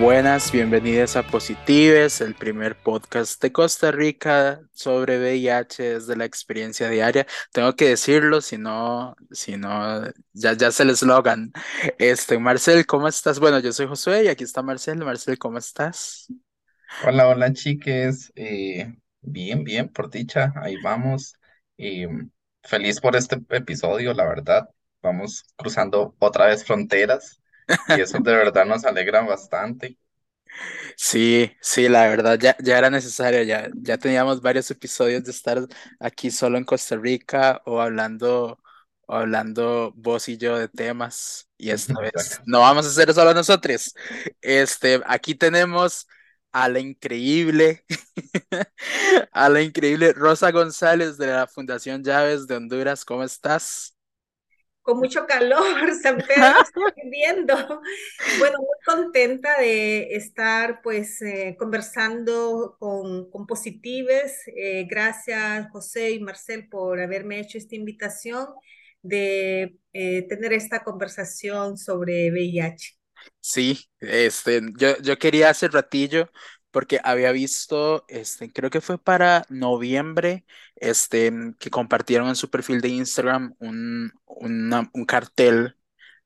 Buenas, bienvenidas a Positives, el primer podcast de Costa Rica sobre VIH desde la experiencia diaria. Tengo que decirlo, si no, si no, ya, ya es el eslogan. Este, Marcel, ¿cómo estás? Bueno, yo soy Josué y aquí está Marcel. Marcel, ¿cómo estás? Hola, hola chiques. Eh, bien, bien, por dicha, ahí vamos. Y feliz por este episodio, la verdad. Vamos cruzando otra vez fronteras y eso de verdad nos alegra bastante. Sí, sí, la verdad ya, ya era necesario, ya, ya teníamos varios episodios de estar aquí solo en Costa Rica o hablando, o hablando vos y yo de temas y esta vez no vamos a hacer solo nosotros. Este, aquí tenemos a la increíble, a la increíble Rosa González de la Fundación Llaves de Honduras. ¿Cómo estás? Con mucho calor, San Pedro está viviendo. Bueno, muy contenta de estar pues eh, conversando con, con Positives. Eh, gracias José y Marcel por haberme hecho esta invitación de eh, tener esta conversación sobre VIH. Sí, este, yo, yo quería hace ratillo porque había visto, este, creo que fue para noviembre, este, que compartieron en su perfil de Instagram un, un cartel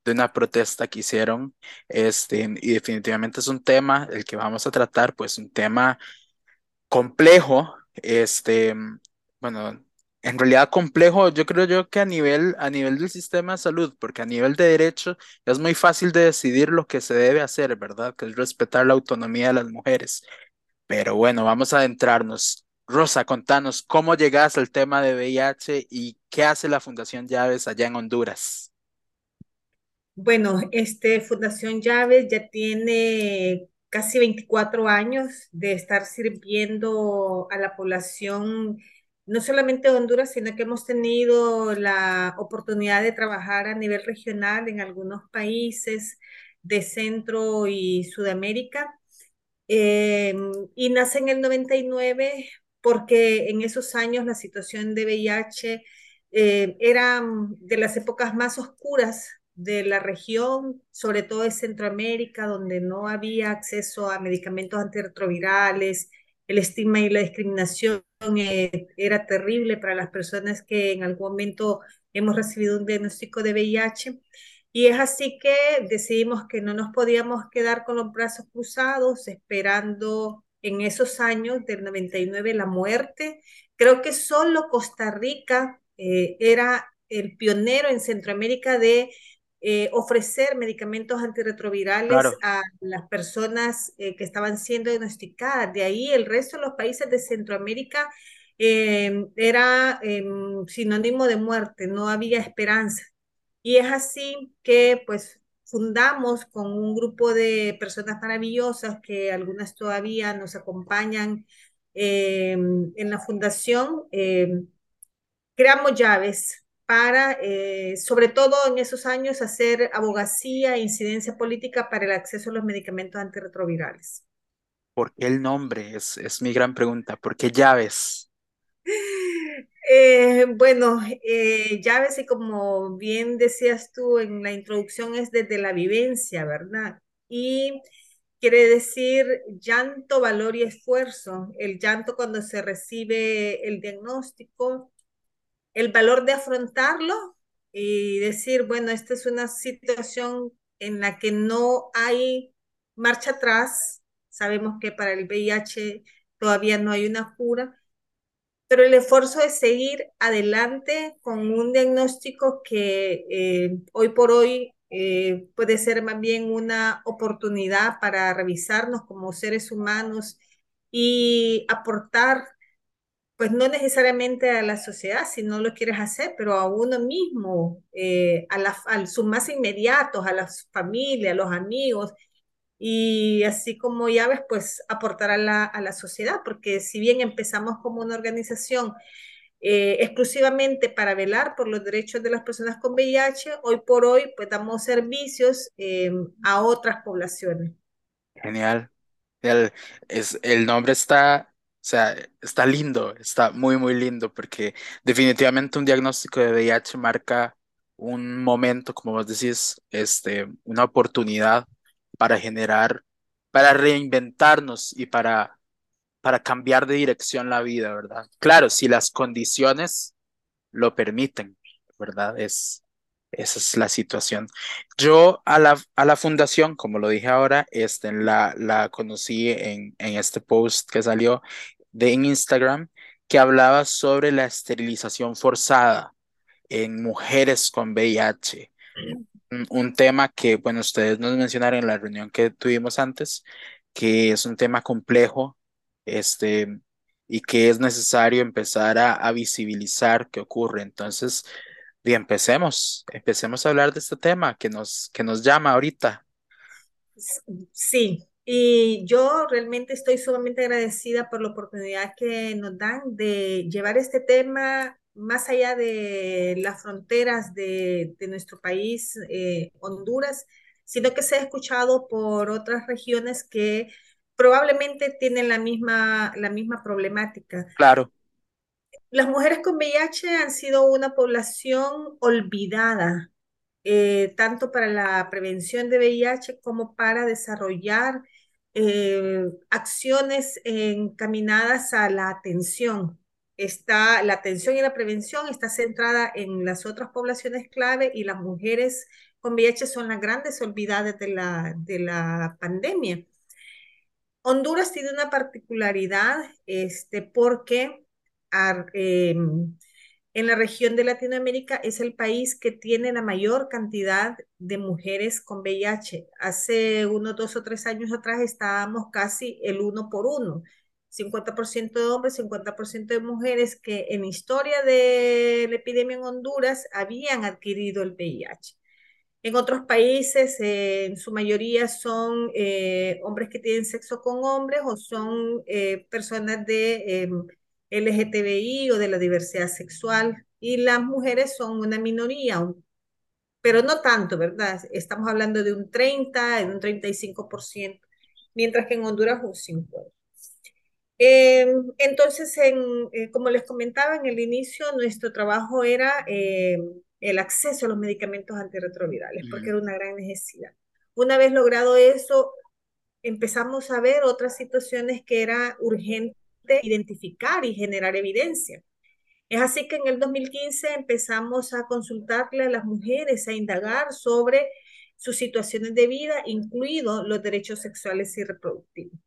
de una protesta que hicieron, este, y definitivamente es un tema el que vamos a tratar, pues un tema complejo, este, bueno, en realidad complejo, yo creo yo que a nivel, a nivel del sistema de salud, porque a nivel de derecho es muy fácil de decidir lo que se debe hacer, ¿verdad? Que es respetar la autonomía de las mujeres. Pero bueno, vamos a adentrarnos. Rosa, contanos cómo llegas al tema de VIH y qué hace la Fundación Llaves allá en Honduras. Bueno, este Fundación Llaves ya tiene casi 24 años de estar sirviendo a la población, no solamente Honduras, sino que hemos tenido la oportunidad de trabajar a nivel regional en algunos países de Centro y Sudamérica. Eh, y nace en el 99 porque en esos años la situación de VIH eh, era de las épocas más oscuras de la región, sobre todo de Centroamérica, donde no había acceso a medicamentos antirretrovirales, el estigma y la discriminación eh, era terrible para las personas que en algún momento hemos recibido un diagnóstico de VIH. Y es así que decidimos que no nos podíamos quedar con los brazos cruzados esperando en esos años del 99 la muerte. Creo que solo Costa Rica eh, era el pionero en Centroamérica de eh, ofrecer medicamentos antirretrovirales Claro, a las personas eh, que estaban siendo diagnosticadas. De ahí el resto de los países de Centroamérica eh, era em, sinónimo de muerte, no había esperanza. Y es así que pues fundamos con un grupo de personas maravillosas que algunas todavía nos acompañan eh, en la fundación. Eh, creamos llaves para, eh, sobre todo en esos años, hacer abogacía e incidencia política para el acceso a los medicamentos antirretrovirales. ¿por qué el nombre? Es, es mi gran pregunta. ¿Por qué Llaves? Eh, bueno, eh, llaves y como bien decías tú en la introducción es desde la vivencia, ¿verdad? Y quiere decir llanto, valor y esfuerzo. El llanto cuando se recibe el diagnóstico, el valor de afrontarlo y decir, bueno, esta es una situación en la que no hay marcha atrás. Sabemos que para el VIH todavía no hay una cura pero el esfuerzo de seguir adelante con un diagnóstico que eh, hoy por hoy eh, puede ser más bien una oportunidad para revisarnos como seres humanos y aportar, pues no necesariamente a la sociedad si no lo quieres hacer, pero a uno mismo, eh, a, la, a sus más inmediatos, a las familias, a los amigos, y así como llaves, pues aportar a la, a la sociedad, porque si bien empezamos como una organización eh, exclusivamente para velar por los derechos de las personas con VIH, hoy por hoy pues damos servicios eh, a otras poblaciones. Genial. El, es, el nombre está, sea, está lindo, está muy, muy lindo, porque definitivamente un diagnóstico de VIH marca un momento, como vos decís, este, una oportunidad para generar para reinventarnos y para, para cambiar de dirección la vida, ¿verdad? Claro, si las condiciones lo permiten, ¿verdad? Es, esa es la situación. Yo a la, a la fundación, como lo dije ahora, este, la, la conocí en, en este post que salió de Instagram que hablaba sobre la esterilización forzada en mujeres con VIH. Un, tema que, bueno, ustedes nos mencionaron en la reunión que tuvimos antes, que es un tema complejo, este, y que es necesario empezar a, a visibilizar qué ocurre. Entonces, bien, empecemos, empecemos a hablar de este tema que nos, que nos llama ahorita. Sí, y yo realmente estoy sumamente agradecida por la oportunidad que nos dan de llevar este tema más allá de las fronteras de, de nuestro país, eh, Honduras, sino que se ha escuchado por otras regiones que probablemente tienen la misma, la misma problemática. Claro. Las mujeres con VIH han sido una población olvidada, eh, tanto para la prevención de VIH como para desarrollar eh, acciones encaminadas a la atención. Está, la atención y la prevención está centrada en las otras poblaciones clave y las mujeres con VIH son las grandes olvidadas de la, de la pandemia. Honduras tiene una particularidad este, porque eh, en la región de Latinoamérica es el país que tiene la mayor cantidad de mujeres con VIH. Hace unos dos o tres años atrás estábamos casi el uno por uno. 50% de hombres, 50% de mujeres que en historia de la epidemia en Honduras habían adquirido el VIH. En otros países, eh, en su mayoría son eh, hombres que tienen sexo con hombres o son eh, personas de em, LGTBI o de la diversidad sexual y las mujeres son una minoría, pero no tanto, ¿verdad? Estamos hablando de un 30, de un 35%, mientras que en Honduras un 50%. Eh, entonces, en, eh, como les comentaba en el inicio, nuestro trabajo era eh, el acceso a los medicamentos antirretrovirales, porque era una gran necesidad. Una vez logrado eso, empezamos a ver otras situaciones que era urgente identificar y generar evidencia. Es así que en el 2015 empezamos a consultarle a las mujeres, a indagar sobre sus situaciones de vida, incluidos los derechos sexuales y reproductivos.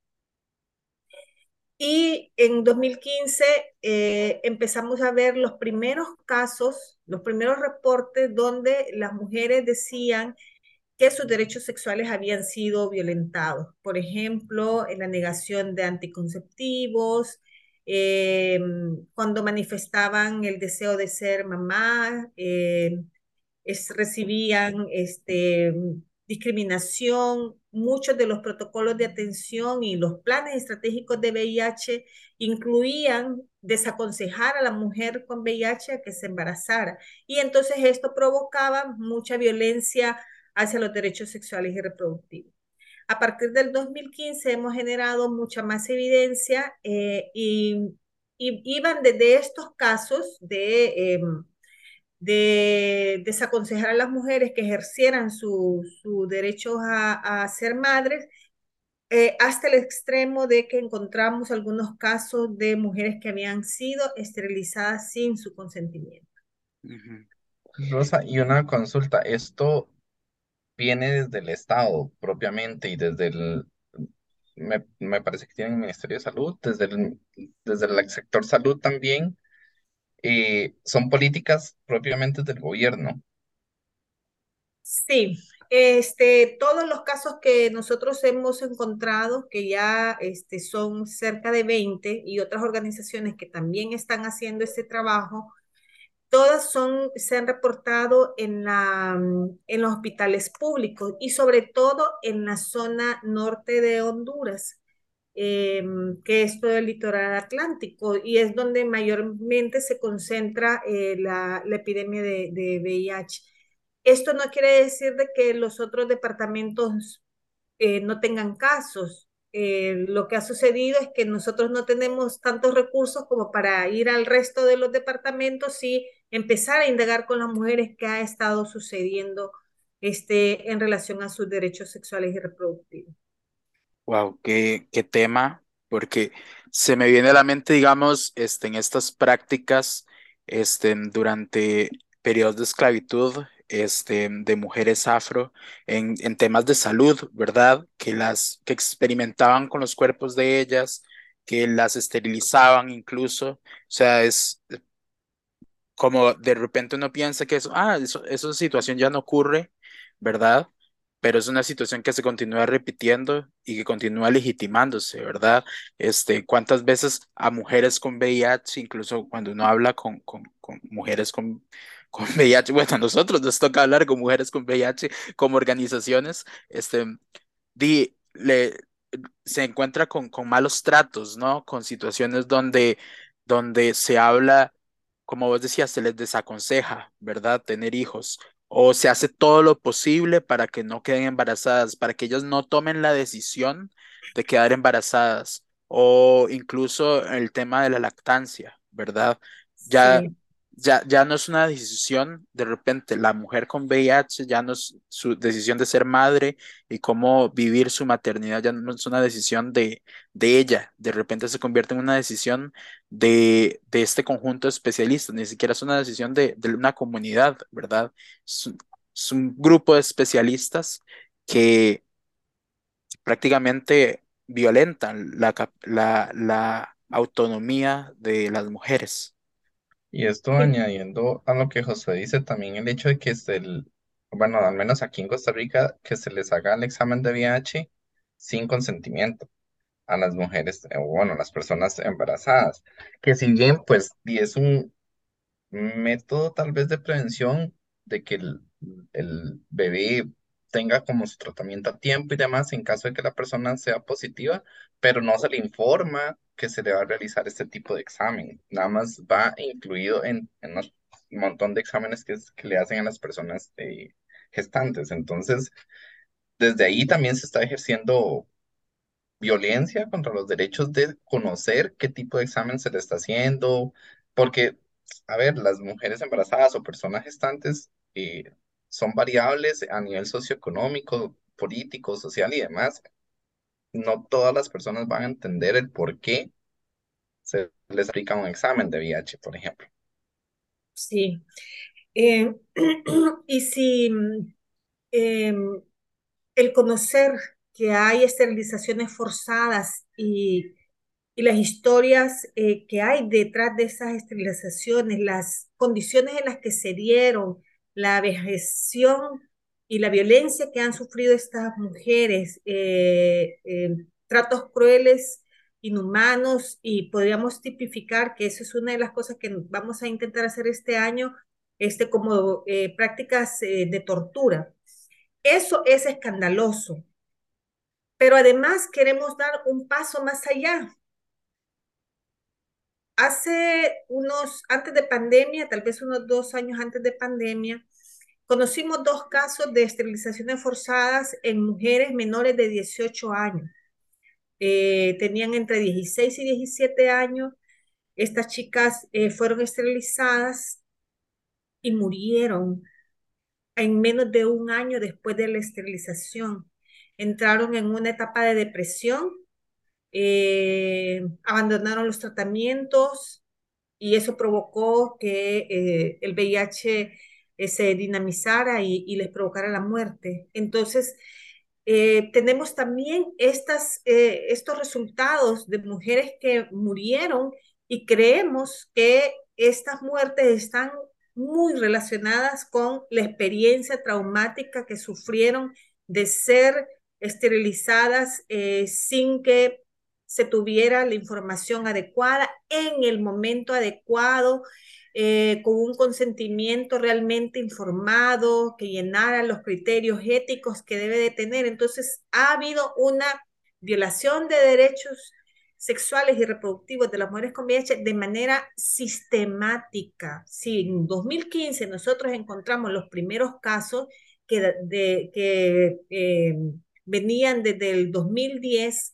Y en 2015 eh, empezamos a ver los primeros casos, los primeros reportes donde las mujeres decían que sus derechos sexuales habían sido violentados. Por ejemplo, en la negación de anticonceptivos, eh, cuando manifestaban el deseo de ser mamá, eh, recibían este, discriminación. Muchos de los protocolos de atención y los planes estratégicos de VIH incluían desaconsejar a la mujer con VIH a que se embarazara. Y entonces esto provocaba mucha violencia hacia los derechos sexuales y reproductivos. A partir del 2015 hemos generado mucha más evidencia eh, y, iban desde estos casos de, eh, de desaconsejar a las mujeres que ejercieran su, su derecho a, a, ser madres eh, hasta el extremo de que encontramos algunos casos de mujeres que habían sido esterilizadas sin su consentimiento. Rosa, y una consulta, ¿esto viene desde el Estado propiamente y desde el, me, me parece que tiene el Ministerio de Salud, desde el, desde el sector salud también, eh, son políticas propiamente del gobierno. Sí, este, todos los casos que nosotros hemos encontrado, que ya este, son cerca de 20 y otras organizaciones que también están haciendo este trabajo, todas son, se han reportado en, la, en los hospitales públicos y sobre todo en la zona norte de Honduras, eh, que es todo el litoral atlántico y es donde mayormente se concentra eh, la, la, epidemia de, de, VIH. Esto no quiere decir de que los otros departamentos eh, no tengan casos. Eh, lo que ha sucedido es que nosotros no tenemos tantos recursos como para ir al resto de los departamentos y empezar a indagar con las mujeres qué ha estado sucediendo este, en relación a sus derechos sexuales y reproductivos. Wow, qué, qué tema, porque se me viene a la mente, digamos, este, en estas prácticas, este, durante periodos de esclavitud, este, de mujeres afro, en, en temas de salud, ¿verdad? Que las, que experimentaban con los cuerpos de ellas, que las esterilizaban incluso, o sea, es como de repente uno piensa que eso, ah, eso, esa situación ya no ocurre, ¿verdad? Pero es una situación que se continúa repitiendo y que continúa legitimándose, ¿verdad? Este, ¿cuántas veces a mujeres con VIH, incluso cuando uno habla con, con, mujeres con, con VIH, bueno, a nosotros nos toca hablar con mujeres con VIH como organizaciones, este, di, le, se encuentra con, con malos tratos, ¿no? Con situaciones donde, donde se habla como vos decías, se les desaconseja, ¿verdad? Tener hijos. O se hace todo lo posible para que no queden embarazadas, para que ellas no tomen la decisión de quedar embarazadas. O incluso el tema de la lactancia, ¿verdad? Ya Sí, ya, ya no es una decisión, de repente, la mujer con VIH ya no es su decisión de ser madre y cómo vivir su maternidad, ya no es una decisión de, de ella, de repente se convierte en una decisión de, de este conjunto de especialistas, ni siquiera es una decisión de, de una comunidad, ¿verdad? Es un, es un grupo de especialistas que prácticamente violentan la, la, la autonomía de las mujeres. Y esto sí, añadiendo a lo que José dice, también el hecho de que es el, bueno, al menos aquí en Costa Rica, que se les haga el examen de VIH sin consentimiento a las mujeres, eh, o bueno, a las personas embarazadas, que si bien pues y es un método tal vez de prevención de que el, el bebé tenga como su tratamiento a tiempo y demás en caso de que la persona sea positiva, pero no se le informa que se le va a realizar este tipo de examen. Nada más va incluido en, en un montón de exámenes que, le hacen a las personas eh, gestantes. Entonces, desde ahí también se está ejerciendo violencia contra los derechos de conocer qué tipo de examen se le está haciendo, porque, a ver, las mujeres embarazadas o personas gestantes eh, son variables a nivel socioeconómico, político, social y demás. No todas las personas van a entender el por qué se les aplica un examen de VIH, por ejemplo. sí. Eh, y si em, el conocer que hay esterilizaciones forzadas y, y las historias eh, que hay detrás de esas esterilizaciones, las condiciones en las que se dieron, la vejación y la violencia que han sufrido estas mujeres, eh, eh, tratos crueles, inhumanos, y podríamos tipificar que eso es una de las cosas que vamos a intentar hacer este año, este, como eh, prácticas de tortura. Eso es escandaloso, pero además queremos dar un paso más allá. Hace unos, antes de pandemia, tal vez unos dos años antes de pandemia, conocimos dos casos de esterilizaciones forzadas en mujeres menores de 18 años. Eh, tenían entre 16 y 17 años. Estas chicas eh, fueron esterilizadas y murieron en menos de un año después de la esterilización. Entraron en una etapa de depresión eh, abandonaron los tratamientos y eso provocó que el VIH se dinamizara y, y, les provocara la muerte. Entonces, eh, tenemos también estas, eh, estos resultados de mujeres que murieron y creemos que estas muertes están muy relacionadas con la experiencia traumática que sufrieron de ser esterilizadas eh, sin que se tuviera la información adecuada en el momento adecuado, eh, con un consentimiento realmente informado, que llenara los criterios éticos que debe de tener. Entonces, ha habido una violación de derechos sexuales y reproductivos de las mujeres con VIH de manera sistemática. Si en 2015 nosotros encontramos los primeros casos que, que eh, venían desde el 2010,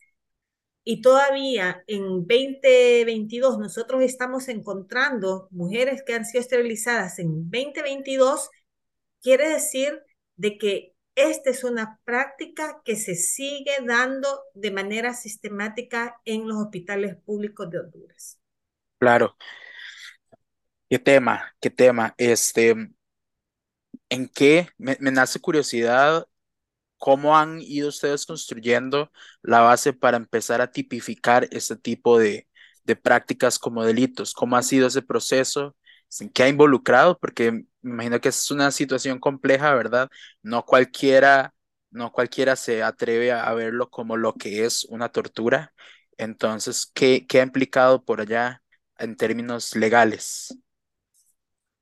y todavía en 2022 nosotros estamos encontrando mujeres que han sido esterilizadas en 2022, quiere decir de que esta es una práctica que se sigue dando de manera sistemática en los hospitales públicos de Honduras. Claro. ¿Qué tema? ¿Qué tema? Este, ¿en qué? Me, me nace curiosidad ¿Cómo han ido ustedes construyendo la base para empezar a tipificar este tipo de, de prácticas como delitos? ¿Cómo ha sido ese proceso? ¿En qué ha involucrado? Porque me imagino que es una situación compleja, ¿verdad? No cualquiera, no cualquiera se atreve a, verlo como lo que es una tortura. Entonces, ¿qué, qué ha implicado por allá en términos legales?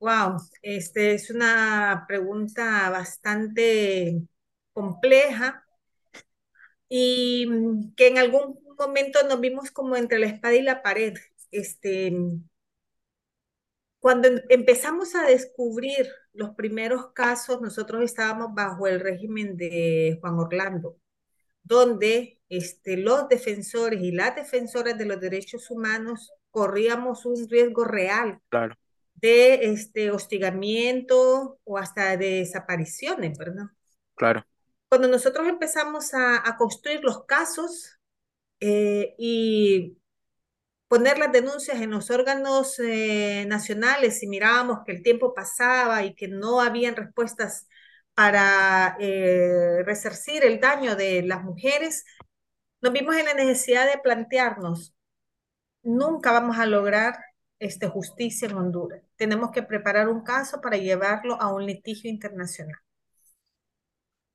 Wow, este es una pregunta bastante compleja y que en algún momento nos vimos como entre la espada y la pared. Este, cuando em, empezamos a descubrir los primeros casos, nosotros estábamos bajo el régimen de Juan Orlando, donde este, los defensores y las defensoras de los derechos humanos corríamos un riesgo real claro. de este, hostigamiento o hasta de desapariciones, ¿verdad? Claro cuando nosotros empezamos a, a construir los casos eh, y poner las denuncias en los órganos eh, nacionales y mirábamos que el tiempo pasaba y que no habían respuestas para eh, resarcir el daño de las mujeres, nos vimos en la necesidad de plantearnos, nunca vamos a lograr este, justicia en Honduras. Tenemos que preparar un caso para llevarlo a un litigio internacional.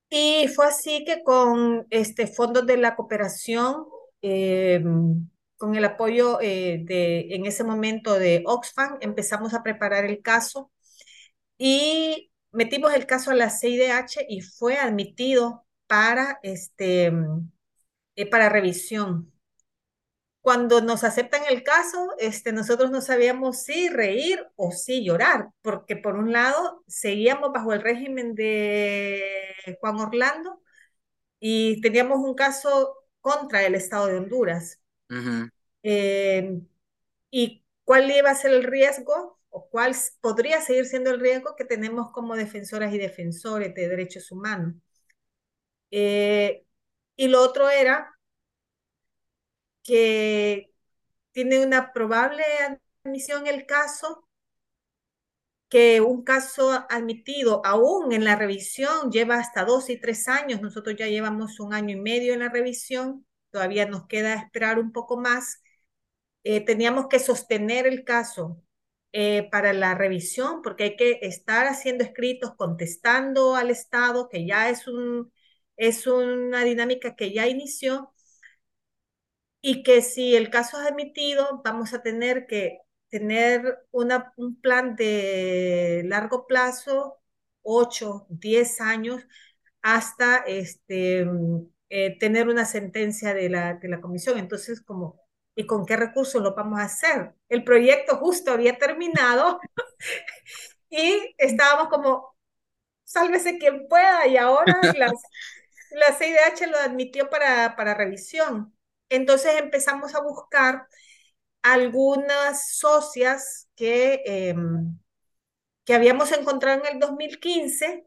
Y fue así que con este fondos de la cooperación, eh, con el apoyo eh, de, en ese momento de Oxfam, empezamos a preparar el caso y metimos el caso a la CIDH y fue admitido para, este, eh, para revisión cuando nos aceptan el caso, este, nosotros no sabíamos si reír o si llorar, porque por un lado seguíamos bajo el régimen de Juan Orlando y teníamos un caso contra el Estado de Honduras. Eh, ¿Y cuál iba a ser el riesgo o cuál podría seguir siendo el riesgo que tenemos como defensoras y defensores de derechos humanos? Eh, y lo otro era que tiene una probable admisión el caso, que un caso admitido aún en la revisión lleva hasta dos y tres años, nosotros ya llevamos un año y medio en la revisión, todavía nos queda esperar un poco más. Eh, teníamos que sostener el caso eh, para la revisión, porque hay que estar haciendo escritos contestando al Estado, que ya es, un, es una dinámica que ya inició, y que si el caso es admitido, vamos a tener que tener una, un plan de largo plazo, 8, 10 años, hasta este, eh, tener una sentencia de la, de la comisión. Entonces, como, ¿y con qué recursos lo vamos a hacer? El proyecto justo había terminado y estábamos como, sálvese quien pueda, y ahora las, la CIDH lo admitió para, para revisión. Entonces empezamos a buscar algunas socias que, em, que habíamos encontrado en el 2015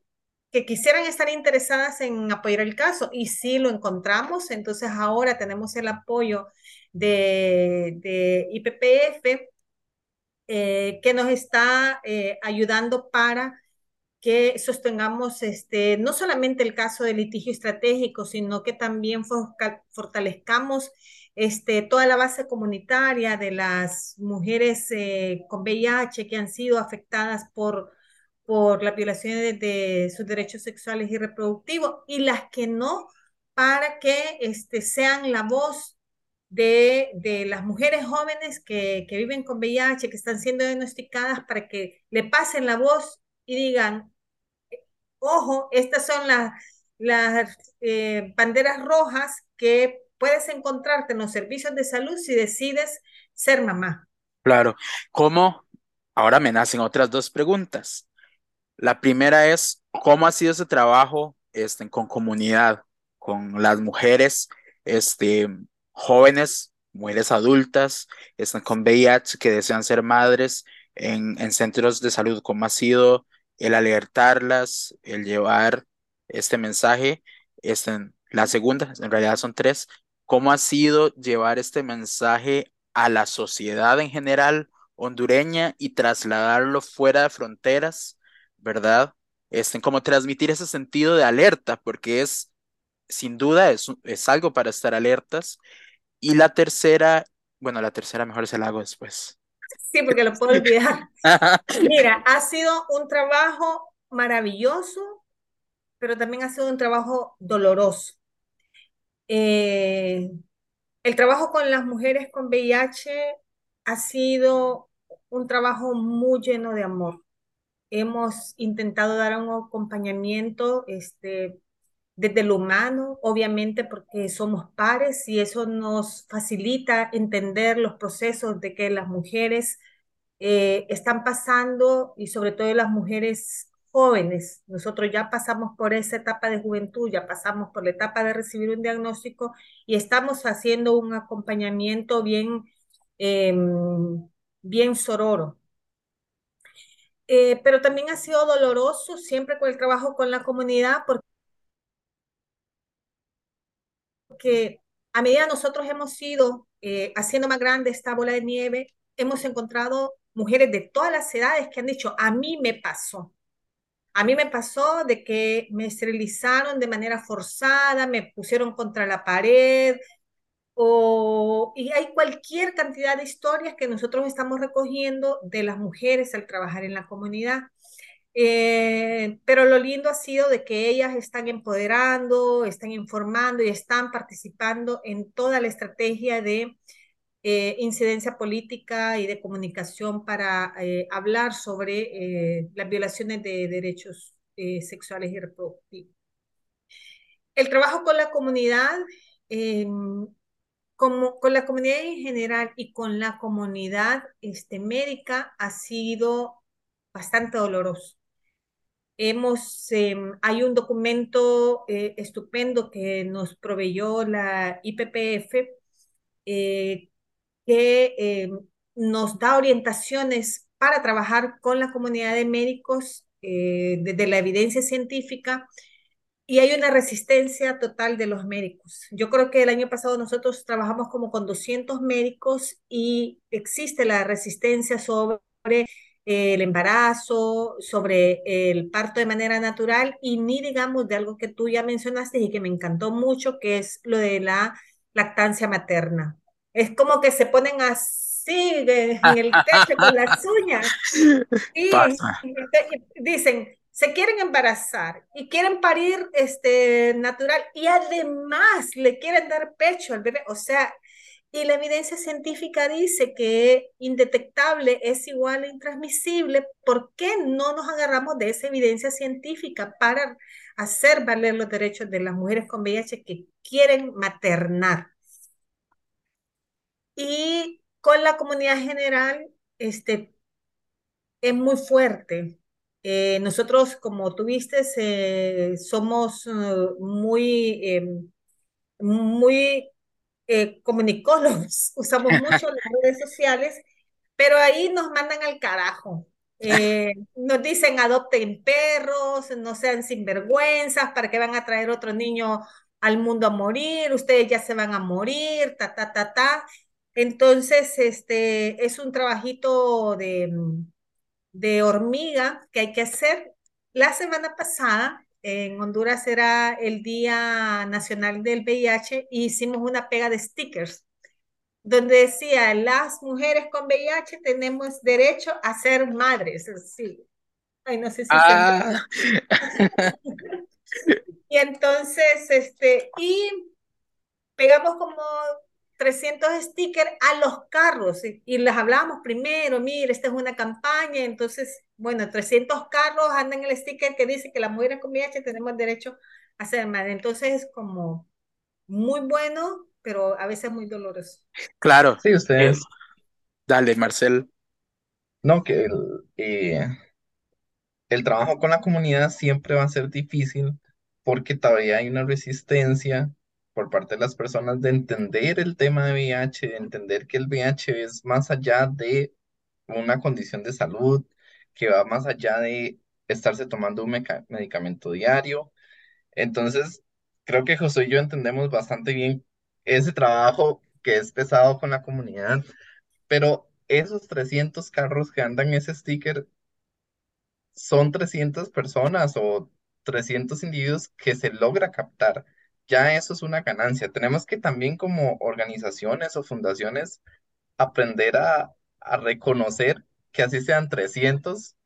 que quisieran estar interesadas en apoyar el caso y sí lo encontramos, entonces ahora tenemos el apoyo de, de IPPF eh, que nos está eh, ayudando para que sostengamos este, no solamente el caso de litigio estratégico, sino que también fortalezcamos este, toda la base comunitaria de las mujeres eh, con VIH que han sido afectadas por, por la violación de, sus derechos sexuales y reproductivos y las que no, para que este, sean la voz de, de, las mujeres jóvenes que, que, viven con VIH, que están siendo diagnosticadas, para que le pasen la voz y digan, ojo, estas son las, las eh, banderas rojas que puedes encontrarte en los servicios de salud si decides ser mamá. Claro, ¿cómo? Ahora me nacen otras dos preguntas. La primera es, ¿cómo ha sido ese trabajo este, con comunidad, con las mujeres este, jóvenes, mujeres adultas, están con VIH que desean ser madres en, en centros de salud? ¿Cómo ha sido el alertarlas, el llevar este mensaje. Este, la segunda, en realidad son tres. ¿Cómo ha sido llevar este mensaje a la sociedad en general hondureña y trasladarlo fuera de fronteras, verdad? Este, como transmitir ese sentido de alerta, porque es, sin duda, es, es algo para estar alertas. Y la tercera, bueno, la tercera mejor se la hago después. Sí, porque lo puedo olvidar. Mira, ha sido un trabajo maravilloso, pero también ha sido un trabajo doloroso. Eh, el trabajo con las mujeres con VIH ha sido un trabajo muy lleno de amor. Hemos intentado dar un acompañamiento este, desde lo humano, obviamente porque somos pares y eso nos facilita entender los procesos de que las mujeres eh, están pasando y sobre todo las mujeres jóvenes. Nosotros ya pasamos por esa etapa de juventud, ya pasamos por la etapa de recibir un diagnóstico y estamos haciendo un acompañamiento bien, em, bien sororo. Eh, pero también ha sido doloroso siempre con el trabajo con la comunidad porque que a medida nosotros hemos ido eh, haciendo más grande esta bola de nieve, hemos encontrado mujeres de todas las edades que han dicho, a mí me pasó. A mí me pasó de que me esterilizaron de manera forzada, me pusieron contra la pared, o, y hay cualquier cantidad de historias que nosotros estamos recogiendo de las mujeres al trabajar en la comunidad. Eh, pero lo lindo ha sido de que ellas están empoderando, están informando y están participando en toda la estrategia de eh, incidencia política y de comunicación para eh, hablar sobre las violaciones de derechos sexuales y reproductivos. El trabajo con la comunidad, como, con la comunidad en general y con la comunidad este, médica ha sido bastante doloroso. Hemos, em, hay un documento eh, estupendo que nos proveyó la IPPF eh, que em, nos da orientaciones para trabajar con la comunidad de médicos eh, desde la evidencia científica y hay una resistencia total de los médicos. Yo creo que el año pasado nosotros trabajamos como con 200 médicos y existe la resistencia sobre el embarazo, sobre el parto de manera natural y ni digamos de algo que tú ya mencionaste y que me encantó mucho, que es lo de la lactancia materna. Es como que se ponen así en el techo con las uñas y, dicen, se quieren embarazar y quieren parir este, natural y además le quieren dar pecho al bebé. O sea, y la evidencia científica dice que indetectable es igual a intransmisible. ¿Por qué no nos agarramos de esa evidencia científica para hacer valer los derechos de las mujeres con VIH que quieren maternar? Y con la comunidad general, este, es muy fuerte. Eh, nosotros, como tuviste, eh, somos uh, muy, em, muy eh, comunicólogos, usamos mucho las redes sociales, pero ahí nos mandan al carajo. Eh, nos dicen adopten perros, no sean sinvergüenzas, para que van a traer otro niño al mundo a morir, ustedes ya se van a morir, ta, ta, ta, ta. Entonces, este es un trabajito de, de hormiga que hay que hacer. La semana pasada en Honduras era el Día Nacional del VIH y hicimos una pega de stickers donde decía, las mujeres con VIH tenemos derecho a ser madres. Sí. Ay, no sé si ah. Y entonces, este, y pegamos como 300 stickers a los carros y, les hablábamos primero, mire, esta es una campaña, entonces, bueno, 300 carros andan el sticker que dice que las mujeres con VIH tenemos derecho a ser madre. Entonces es como muy bueno, pero a veces muy doloroso. Claro. Sí, ustedes. dale, Marcel. No, que el, eh, el trabajo con la comunidad siempre va a ser difícil porque todavía hay una resistencia por parte de las personas de entender el tema de VIH, de entender que el VIH es más allá de una condición de salud, que va más allá de estarse tomando un medicamento diario. Entonces, creo que José y yo entendemos bastante bien ese trabajo que es pesado con la comunidad, pero esos 300 carros que andan ese sticker son 300 personas o 300 individuos que se logra captar. Ya eso es una ganancia. Tenemos que también como organizaciones o fundaciones aprender a, a reconocer que así sean 300,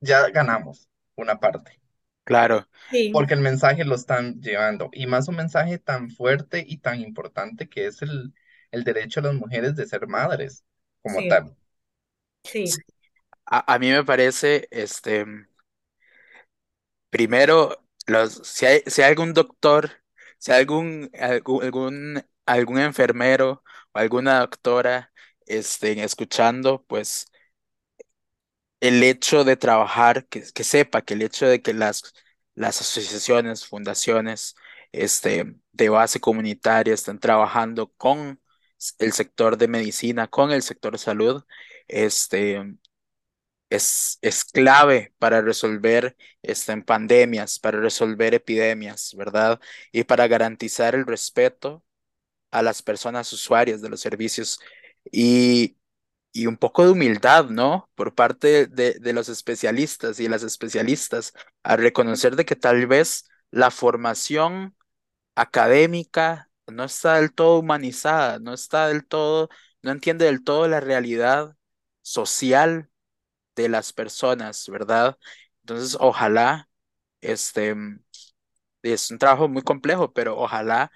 ya ganamos una parte, Claro, Sí, porque el mensaje lo están llevando. Y más un mensaje tan fuerte y tan importante que es el, el derecho de las mujeres de ser madres como sí, tal. sí. sí, A, a mí me parece, este, primero, los, si hay, si hay algún doctor, si hay algún, algún, algún, enfermero o alguna doctora, este, escuchando, pues el hecho de trabajar, que, que sepa que el hecho de que las, las asociaciones, fundaciones, este, de base comunitaria están trabajando con el sector de medicina, con el sector de salud, este, es, es clave para resolver este, pandemias, para resolver epidemias, ¿verdad? Y para garantizar el respeto a las personas usuarias de los servicios. Y y un poco de humildad, ¿no? Por parte de, de los especialistas y las especialistas, a reconocer de que tal vez la formación académica no está del todo humanizada, no está del todo, no entiende del todo la realidad social de las personas, ¿verdad? Entonces, ojalá, este, es un trabajo muy complejo, pero ojalá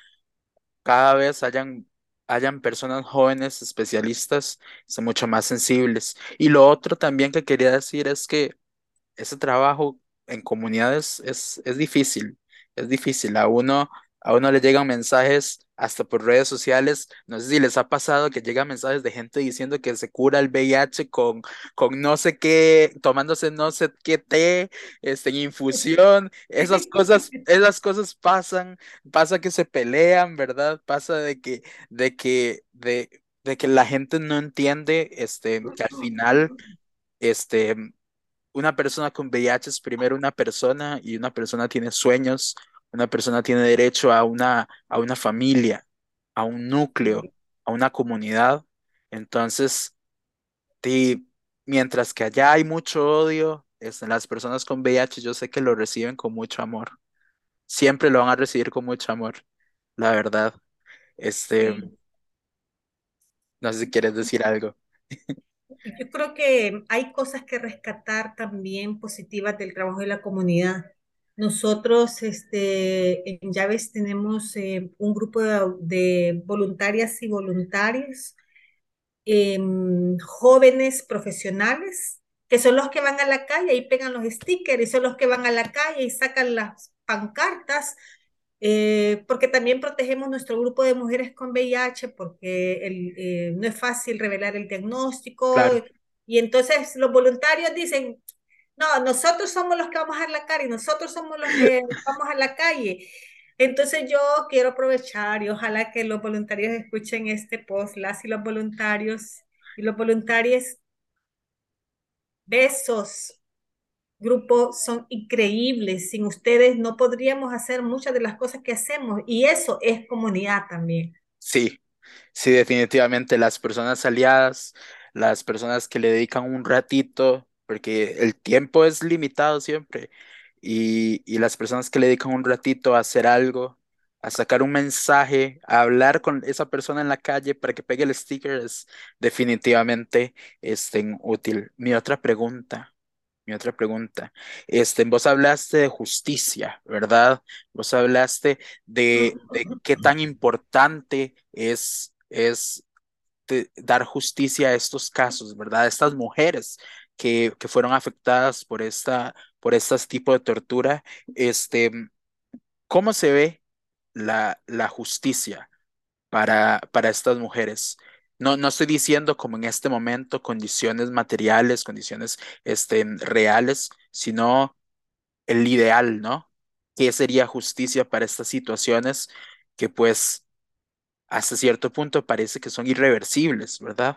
cada vez hayan, hayan personas jóvenes especialistas, son mucho más sensibles. Y lo otro también que quería decir es que ese trabajo en comunidades es, es difícil, es difícil. A uno, a uno le llegan mensajes hasta por redes sociales. No sé si les ha pasado que llegan mensajes de gente diciendo que se cura el VIH con, con no sé qué, tomándose no sé qué té, este, infusión. Esas cosas, esas cosas pasan, pasa que se pelean, ¿verdad? Pasa de que, de que, de, de que la gente no entiende, este, que al final, este, una persona con VIH es primero una persona y una persona tiene sueños, una persona tiene derecho a una, a una familia, a un núcleo, a una comunidad. Entonces, ti- mientras que allá hay mucho odio, este, las personas con VIH yo sé que lo reciben con mucho amor. Siempre lo van a recibir con mucho amor, la verdad. Este, sí. no sé si quieres decir algo. Yo creo que hay cosas que rescatar también positivas del trabajo de la comunidad. Nosotros, este, en Llaves tenemos eh, un grupo de, de voluntarias y voluntarios em, jóvenes profesionales, que son los que van a la calle y pegan los stickers, y son los que van a la calle y sacan las pancartas, eh, porque también protegemos nuestro grupo de mujeres con VIH, porque el, eh, no es fácil revelar el diagnóstico, Claro, y entonces los voluntarios dicen, no, nosotros somos los que vamos a la calle, nosotros somos los que vamos a la calle. Entonces yo quiero aprovechar y ojalá que los voluntarios escuchen este post, las y los voluntarios y los voluntarios, besos, grupo, son increíbles. Sin ustedes no podríamos hacer muchas de las cosas que hacemos y eso es comunidad también. sí. Sí, definitivamente las personas aliadas, las personas que le dedican un ratito, porque el tiempo es limitado siempre, y, y las personas que le dedican un ratito a hacer algo, a sacar un mensaje, a hablar con esa persona en la calle para que pegue el sticker, es definitivamente este, útil. Mi otra pregunta. Mi otra pregunta, este, vos hablaste de justicia, ¿verdad? Vos hablaste de, de qué tan importante es, es de- dar justicia a estos casos, ¿verdad? Estas mujeres que, que fueron afectadas por esta, por este tipo de tortura, este, ¿cómo se ve la, la justicia para, para estas mujeres? No, no estoy diciendo como en este momento condiciones materiales, condiciones este, reales, sino el ideal, ¿no? ¿Qué sería justicia para estas situaciones que pues hasta cierto punto parece que son irreversibles, ¿verdad?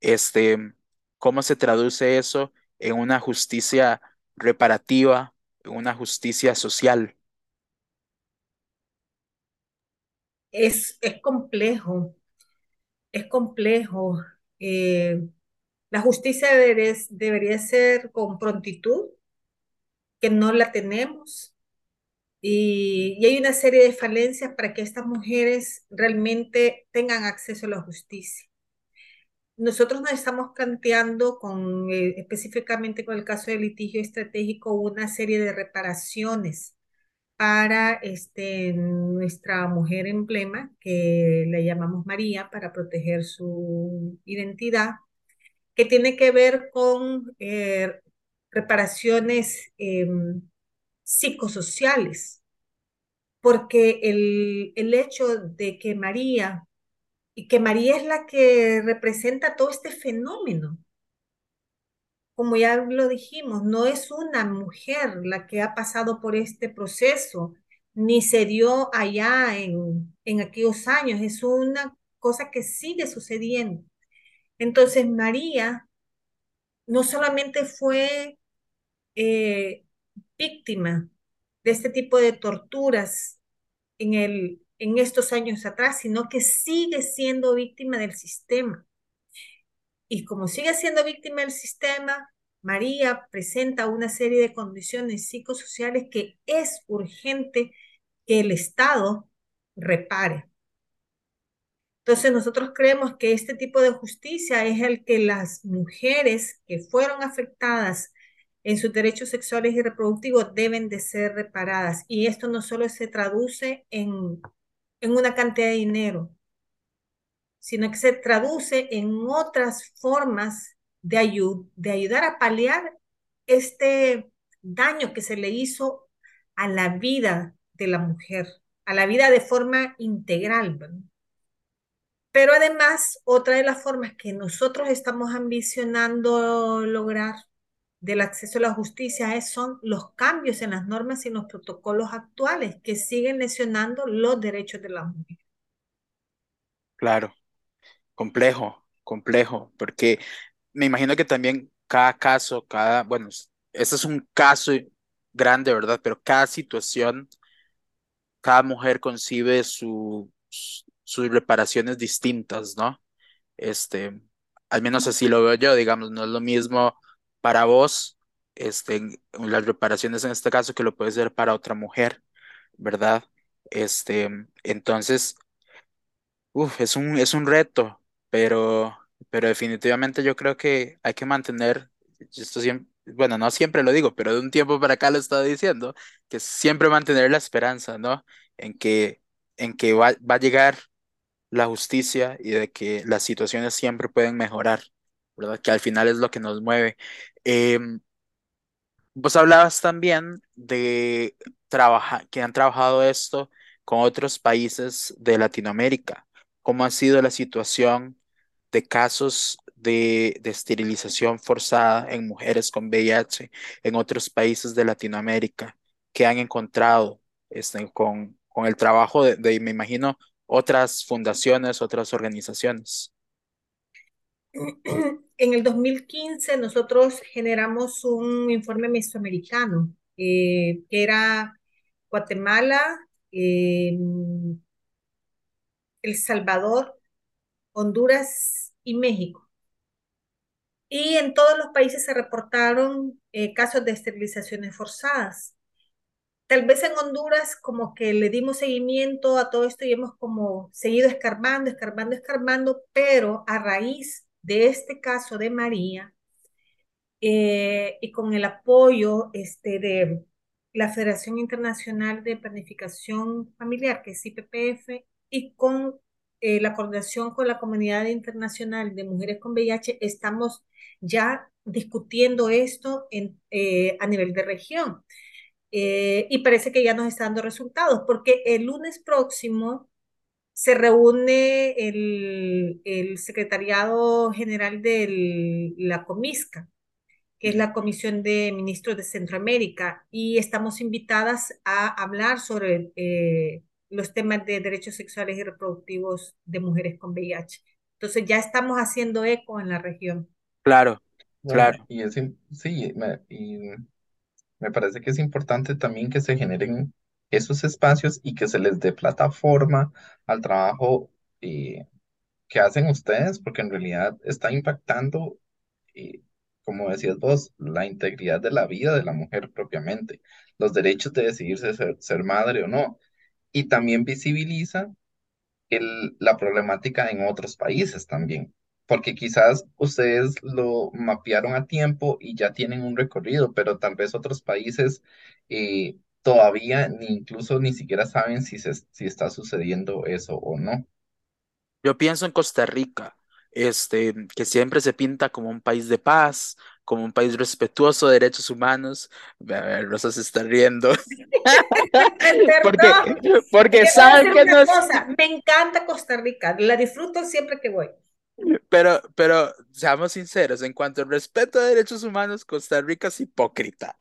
Este, ¿Cómo se traduce eso en una justicia reparativa, en una justicia social? Es, es complejo, es complejo. Eh, la justicia debería, debería ser con prontitud, que no la tenemos. Y, y, hay una serie de falencias para que estas mujeres realmente tengan acceso a la justicia. Nosotros nos estamos planteando con, eh, específicamente con el caso del litigio estratégico, una serie de reparaciones para este, nuestra mujer emblema, que la llamamos María, para proteger su identidad, que tiene que ver con eh, reparaciones em, psicosociales, porque el, el hecho de que María, que María es la que representa todo este fenómeno, como ya lo dijimos, no es una mujer la que ha pasado por este proceso, ni se dio allá en, en aquellos años, es una cosa que sigue sucediendo. Entonces María no solamente fue eh, víctima de este tipo de torturas en, el, en estos años atrás, sino que sigue siendo víctima del sistema. Y como sigue siendo víctima del sistema, María presenta una serie de condiciones psicosociales que es urgente que el Estado repare. Entonces nosotros creemos que este tipo de justicia es el que las mujeres que fueron afectadas en sus derechos sexuales y reproductivos deben de ser reparadas. Y esto no solo se traduce en, en una cantidad de dinero, sino que se traduce en otras formas de, ayud de ayudar a paliar este daño que se le hizo a la vida de la mujer, a la vida de forma integral. Pero además, otra de las formas que nosotros estamos ambicionando lograr del acceso a la justicia es, son los cambios en las normas y en los protocolos actuales que siguen lesionando los derechos de la mujer. Claro, complejo, complejo, porque me imagino que también cada caso, cada, bueno, este es un caso grande, ¿verdad? Pero cada situación, cada mujer concibe su, sus reparaciones distintas, ¿no? Este, al menos así lo veo yo, digamos, no es lo mismo para vos, este, las reparaciones en este caso que lo puede ser para otra mujer, ¿verdad? Este, entonces, uf, es un, es un reto, pero, pero definitivamente yo creo que hay que mantener, esto siempre, bueno, no siempre lo digo, pero de un tiempo para acá lo he estado diciendo, que siempre mantener la esperanza, ¿no? En que, en que va, va a llegar la justicia y de que las situaciones siempre pueden mejorar, ¿verdad? Que al final es lo que nos mueve. Em, vos hablabas también de trabajar, que han trabajado esto con otros países de Latinoamérica. ¿Cómo ha sido la situación de casos de, de esterilización forzada en mujeres con VIH en otros países de Latinoamérica que han encontrado este, con, el trabajo de, me imagino, otras fundaciones, otras organizaciones? En el 2015 nosotros generamos un informe mesoamericano, eh, que era Guatemala, eh, El Salvador, Honduras y México. Y en todos los países se reportaron eh, casos de esterilizaciones forzadas. Tal vez en Honduras como que le dimos seguimiento a todo esto y hemos como seguido escarbando, escarbando, escarbando, pero a raíz de este caso de María eh, y con el apoyo este, de la Federación Internacional de Planificación Familiar, que es IPPF, y con eh, la coordinación con la Comunidad Internacional de Mujeres con VIH, estamos ya discutiendo esto en, eh, a nivel de región. Y parece que ya nos está dando resultados, porque el lunes próximo se reúne el, el Secretariado General de la Comisca, que es la Comisión de Ministros de Centroamérica, y estamos invitadas a hablar sobre eh, los temas de derechos sexuales y reproductivos de mujeres con VIH. Entonces ya estamos haciendo eco en la región. Claro, Bueno, claro, y es, sí, me, y me parece que es importante también que se generen esos espacios y que se les dé plataforma al trabajo eh, que hacen ustedes, porque en realidad está impactando, eh, como decías vos, la integridad de la vida de la mujer propiamente, los derechos de decidirse ser, madre o no, y también visibiliza la problemática en otros países también, porque quizás ustedes lo mapearon a tiempo y ya tienen un recorrido, pero tal vez otros países eh, todavía ni incluso ni siquiera saben si, se, si está sucediendo eso o no. Yo pienso en Costa Rica, este, que siempre se pinta como un país de paz, como un país respetuoso de derechos humanos. A ver, Rosa se está riendo. porque, porque saben que no es, cosa, me encanta Costa Rica, la disfruto siempre que voy. Pero, pero seamos sinceros, en cuanto al respeto a derechos humanos, Costa Rica es hipócrita.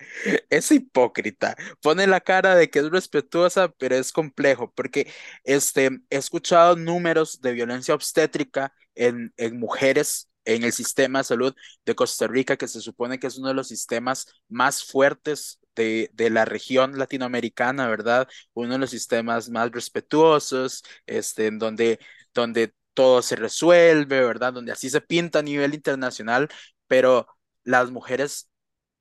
Es hipócrita. Pone la cara de que es respetuosa, pero es complejo, porque este, he escuchado números de violencia obstétrica en, en mujeres en el sistema de salud de Costa Rica, que se supone que es uno de los sistemas más fuertes de, de la región latinoamericana, ¿verdad? Uno de los sistemas más respetuosos, este, en donde, donde todo se resuelve, ¿verdad? Donde así se pinta a nivel internacional, pero las mujeres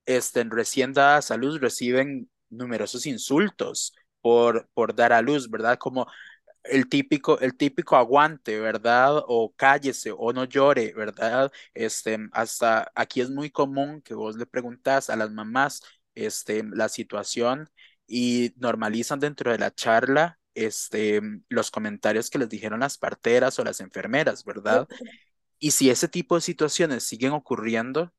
este, recién dadas a luz reciben numerosos insultos por, por dar a luz, ¿verdad? Como el típico, el típico aguante, ¿verdad? O cállese o no llore, ¿verdad? Este, hasta aquí es muy común que vos le preguntas a las mamás, este, la situación y normalizan dentro de la charla, este, los comentarios que les dijeron las parteras o las enfermeras, ¿verdad? Y si ese tipo de situaciones siguen ocurriendo,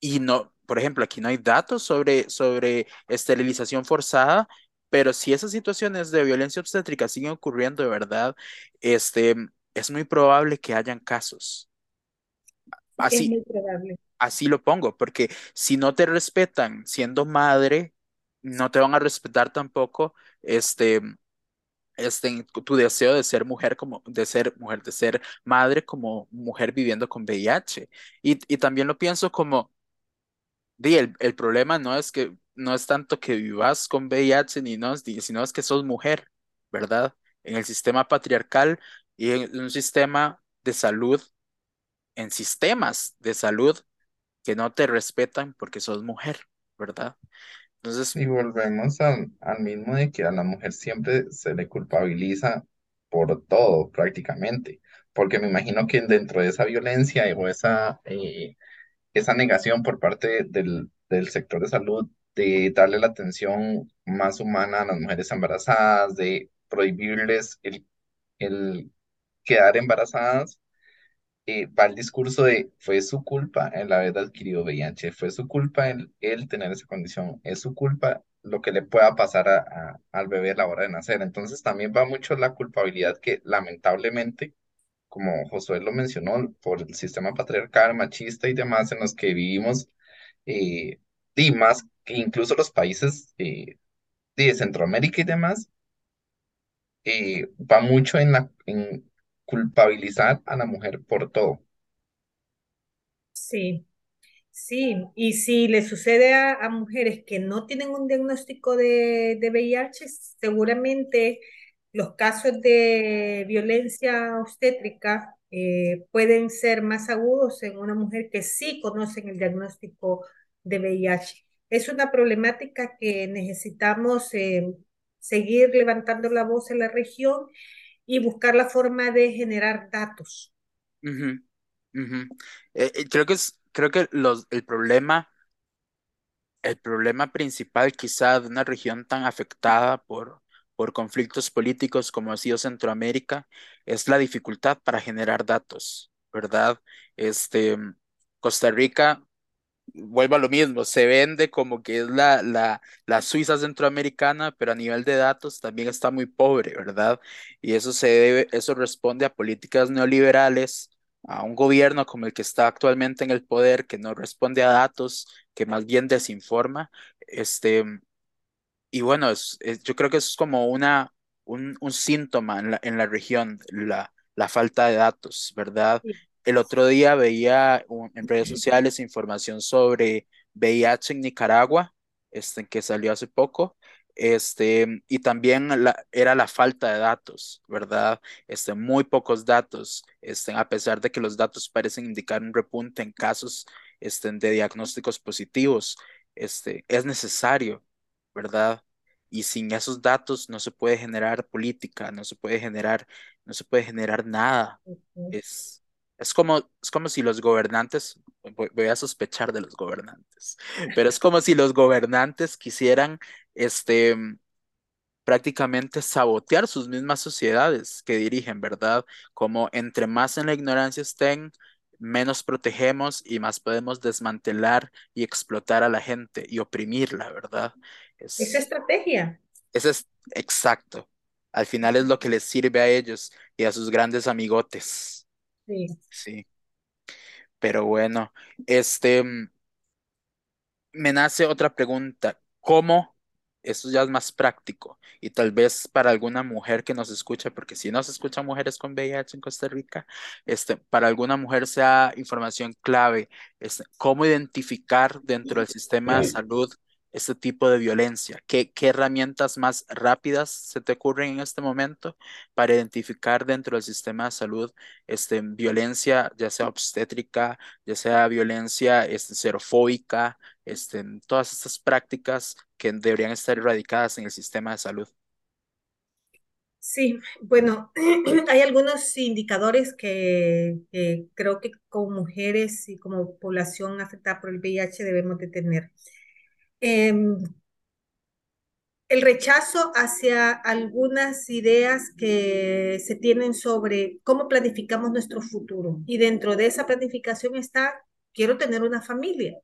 y no, por ejemplo, aquí no hay datos sobre, sobre esterilización forzada, pero si esas situaciones de violencia obstétrica siguen ocurriendo de verdad, este, es muy probable que hayan casos. Es Así, muy probable. así lo pongo, porque si no te respetan siendo madre, no te van a respetar tampoco este, este, tu deseo de ser mujer como, de ser mujer, de ser madre como mujer viviendo con VIH. Y, y también lo pienso como Di, el, el problema no es que no es tanto que vivas con VIH ni no, sino es que sos mujer, ¿verdad? En el sistema patriarcal y en un sistema de salud, en sistemas de salud que no te respetan porque sos mujer, ¿verdad? Y volvemos al, al mismo de que a la mujer siempre se le culpabiliza por todo prácticamente, porque me imagino que dentro de esa violencia o esa, eh, esa negación por parte del, del sector de salud de darle la atención más humana a las mujeres embarazadas, de prohibirles el, el quedar embarazadas, eh, va el discurso de fue su culpa el haber adquirido VIH, fue su culpa el, el tener esa condición, es su culpa lo que le pueda pasar a- a- al bebé a la hora de nacer. Entonces también va mucho la culpabilidad que lamentablemente, como Josué lo mencionó, por el sistema patriarcal, machista y demás en los que vivimos, eh, y más que incluso los países eh, de Centroamérica y demás, eh, va mucho en la en culpabilizar a la mujer por todo. Sí, sí. Y si le sucede a, mujeres que no tienen un diagnóstico de, de VIH, seguramente los casos de violencia obstétrica eh, pueden ser más agudos en una mujer que sí conocen el diagnóstico de VIH. Es una problemática que necesitamos eh, seguir levantando la voz en la región y buscar la forma de generar datos. Eh, eh, creo que es, creo que los, el problema El problema principal quizá de una región tan afectada por, por conflictos políticos como ha sido Centroamérica es la dificultad para generar datos, ¿verdad? Este, Costa Rica, vuelvo a lo mismo, se vende como que es la, la, la Suiza centroamericana, pero a nivel de datos también está muy pobre, ¿verdad? Y eso se debe, eso responde a políticas neoliberales, a un gobierno como el que está actualmente en el poder, que no responde a datos, que más bien desinforma. Este, y bueno, es- yo creo que es como una, un, un síntoma en la, en la región, la, la falta de datos, ¿verdad? El otro día veía un- en redes sociales información sobre VIH en Nicaragua, este, que salió hace poco, este, y también la, era la falta de datos, ¿verdad? Este, muy pocos datos, este, a pesar de que los datos parecen indicar un repunte en casos este, de diagnósticos positivos, este, es necesario, ¿verdad? Y sin esos datos no se puede generar política, no se puede generar, no se puede generar nada. Es, es como, es como si los gobernantes, voy, a sospechar de los gobernantes, pero es como si los gobernantes quisieran este, prácticamente sabotear sus mismas sociedades que dirigen, ¿verdad? Como entre más en la ignorancia estén, menos protegemos y más podemos desmantelar y explotar a la gente y oprimirla, ¿verdad? Es, Esa estrategia. Ese es exacto. Al final es lo que les sirve a ellos y a sus grandes amigotes. Sí. Sí. Pero bueno, este me nace otra pregunta. ¿Cómo eso ya es más práctico y tal vez para alguna mujer que nos escucha, porque si no se escuchan mujeres con VIH en Costa Rica, este, para alguna mujer sea información clave, este, cómo identificar dentro del sistema de salud este tipo de violencia? ¿Qué, ¿Qué, herramientas más rápidas se te ocurren en este momento para identificar dentro del sistema de salud este, violencia, ya sea obstétrica, ya sea violencia este, xerofóbica, este, todas estas prácticas que deberían estar erradicadas en el sistema de salud? Sí, bueno, hay algunos indicadores que, creo que como mujeres y como población afectada por el VIH debemos de tener. Em, el rechazo hacia algunas ideas que se tienen sobre cómo planificamos nuestro futuro. Y dentro de esa planificación está, quiero tener una familia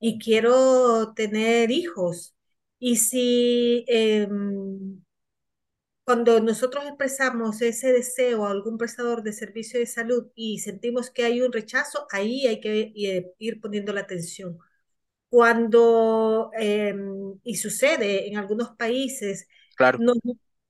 y quiero tener hijos. Y si em, cuando nosotros expresamos ese deseo a algún prestador de servicio de salud y sentimos que hay un rechazo, ahí hay que eh, ir poniendo la atención. Cuando, em, y sucede en algunos países, claro.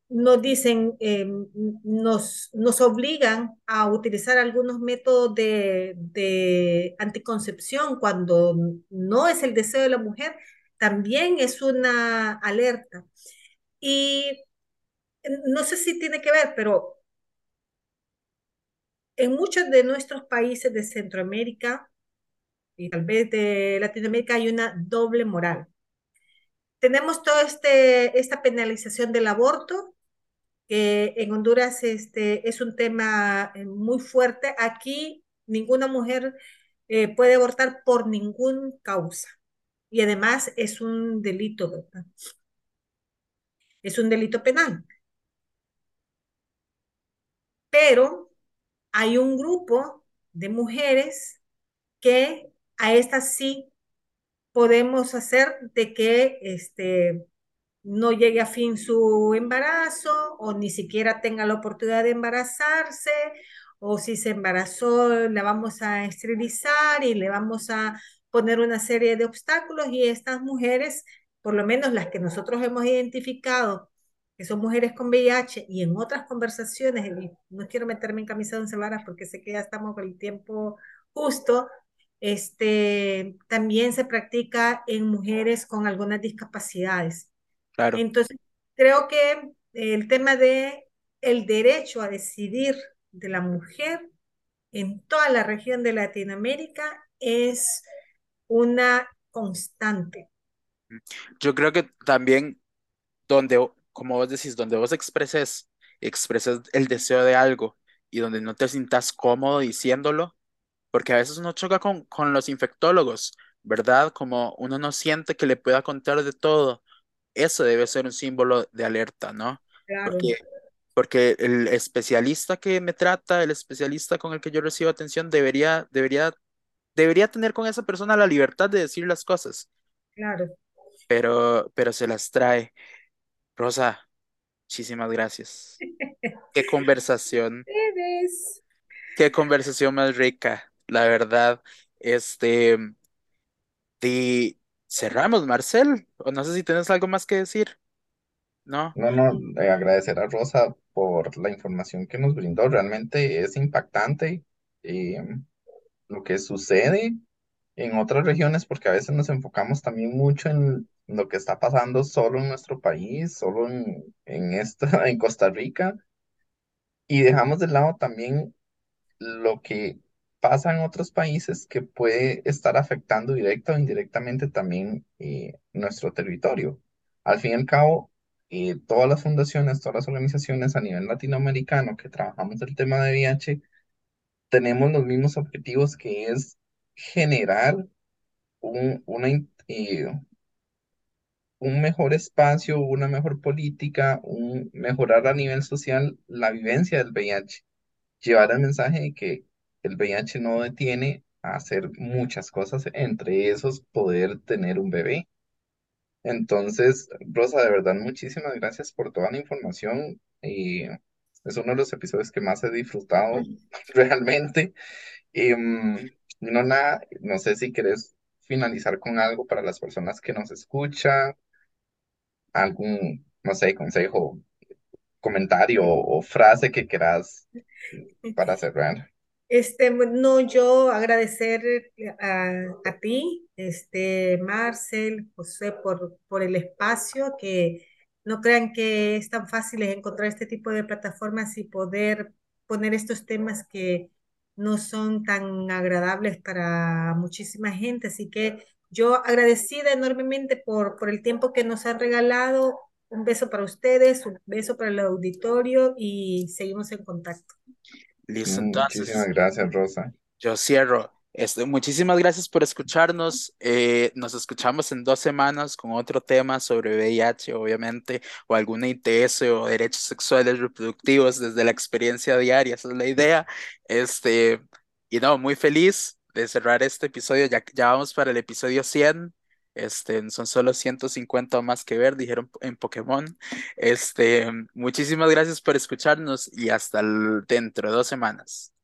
nos, dicen, em, nos, nos obligan a utilizar algunos métodos de, de anticoncepción cuando no es el deseo de la mujer, también es una alerta. Y no sé si tiene que ver, pero en muchos de nuestros países de Centroamérica y tal vez de Latinoamérica hay una doble moral. Tenemos toda este, esta penalización del aborto, que en Honduras este, es un tema eh, muy fuerte. Aquí ninguna mujer eh, puede abortar por ninguna causa. Y además es un delito. Es un delito penal. Pero hay un grupo de mujeres que a estas sí podemos hacer de que este, no llegue a fin su embarazo o ni siquiera tenga la oportunidad de embarazarse o si se embarazó la vamos a esterilizar y le vamos a poner una serie de obstáculos y estas mujeres, por lo menos las que nosotros hemos identificado que son mujeres con VIH, y en otras conversaciones, no quiero meterme en camisa de once porque sé que ya estamos con el tiempo justo, este, también se practica en mujeres con algunas discapacidades. Claro. Entonces, creo que el tema de el derecho a decidir de la mujer en toda la región de Latinoamérica es una constante. Yo creo que también donde como vos decís, donde vos expreses, expreses el deseo de algo y donde no te sientas cómodo diciéndolo, porque a veces uno choca con, con los infectólogos, ¿verdad? Como uno no siente que le pueda contar de todo. Eso debe ser un símbolo de alerta, ¿no? Claro. Porque, porque el especialista que me trata, el especialista con el que yo recibo atención, debería, debería, debería tener con esa persona la libertad de decir las cosas. Claro. Pero, pero se las trae. Rosa, muchísimas gracias. Qué conversación. Qué conversación más rica, la verdad. Este, y cerramos, Marcel. No sé si tienes algo más que decir. ¿No? No, no, eh, agradecer a Rosa por la información que nos brindó. Realmente es impactante eh, lo que sucede en otras regiones, porque a veces nos enfocamos también mucho en lo que está pasando solo en nuestro país, solo en, en, esta, en Costa Rica, y dejamos de lado también lo que pasa en otros países que puede estar afectando directa o indirectamente también eh, nuestro territorio. Al fin y al cabo, eh, todas las fundaciones, todas las organizaciones a nivel latinoamericano que trabajamos el tema de VIH, tenemos los mismos objetivos que es generar un, una, eh, un mejor espacio, una mejor política, un, mejorar a nivel social la vivencia del VIH llevar el mensaje de que el VIH no detiene a hacer muchas cosas, entre esos poder tener un bebé. Entonces, Rosa, de verdad, muchísimas gracias por toda la información. y es uno de los episodios que más he disfrutado realmente. Y, no, nada, no sé si querés finalizar con algo para las personas que nos escuchan, algún, no sé, consejo, comentario o frase que quieras para cerrar. Este, no, yo agradecer a, a ti, este, Marcel, José, por, por el espacio, que no crean que es tan fácil encontrar este tipo de plataformas y poder poner estos temas que no son tan agradables para muchísima gente. Así que yo agradecida enormemente por, por el tiempo que nos han regalado. Un beso para ustedes, un beso para el auditorio y seguimos en contacto. Listo, entonces. Muchísimas gracias, Rosa. Yo cierro. Este, muchísimas gracias por escucharnos. Eh, nos escuchamos en dos semanas con otro tema sobre VIH, obviamente, o alguna ITS o derechos sexuales reproductivos desde la experiencia diaria. Esa es la idea. Este, y no, muy feliz de cerrar este episodio. Ya, ya vamos para el episodio 100. Este, son solo 150 más que ver, dijeron en Pokémon. Este, muchísimas gracias por escucharnos y hasta dentro de dos semanas.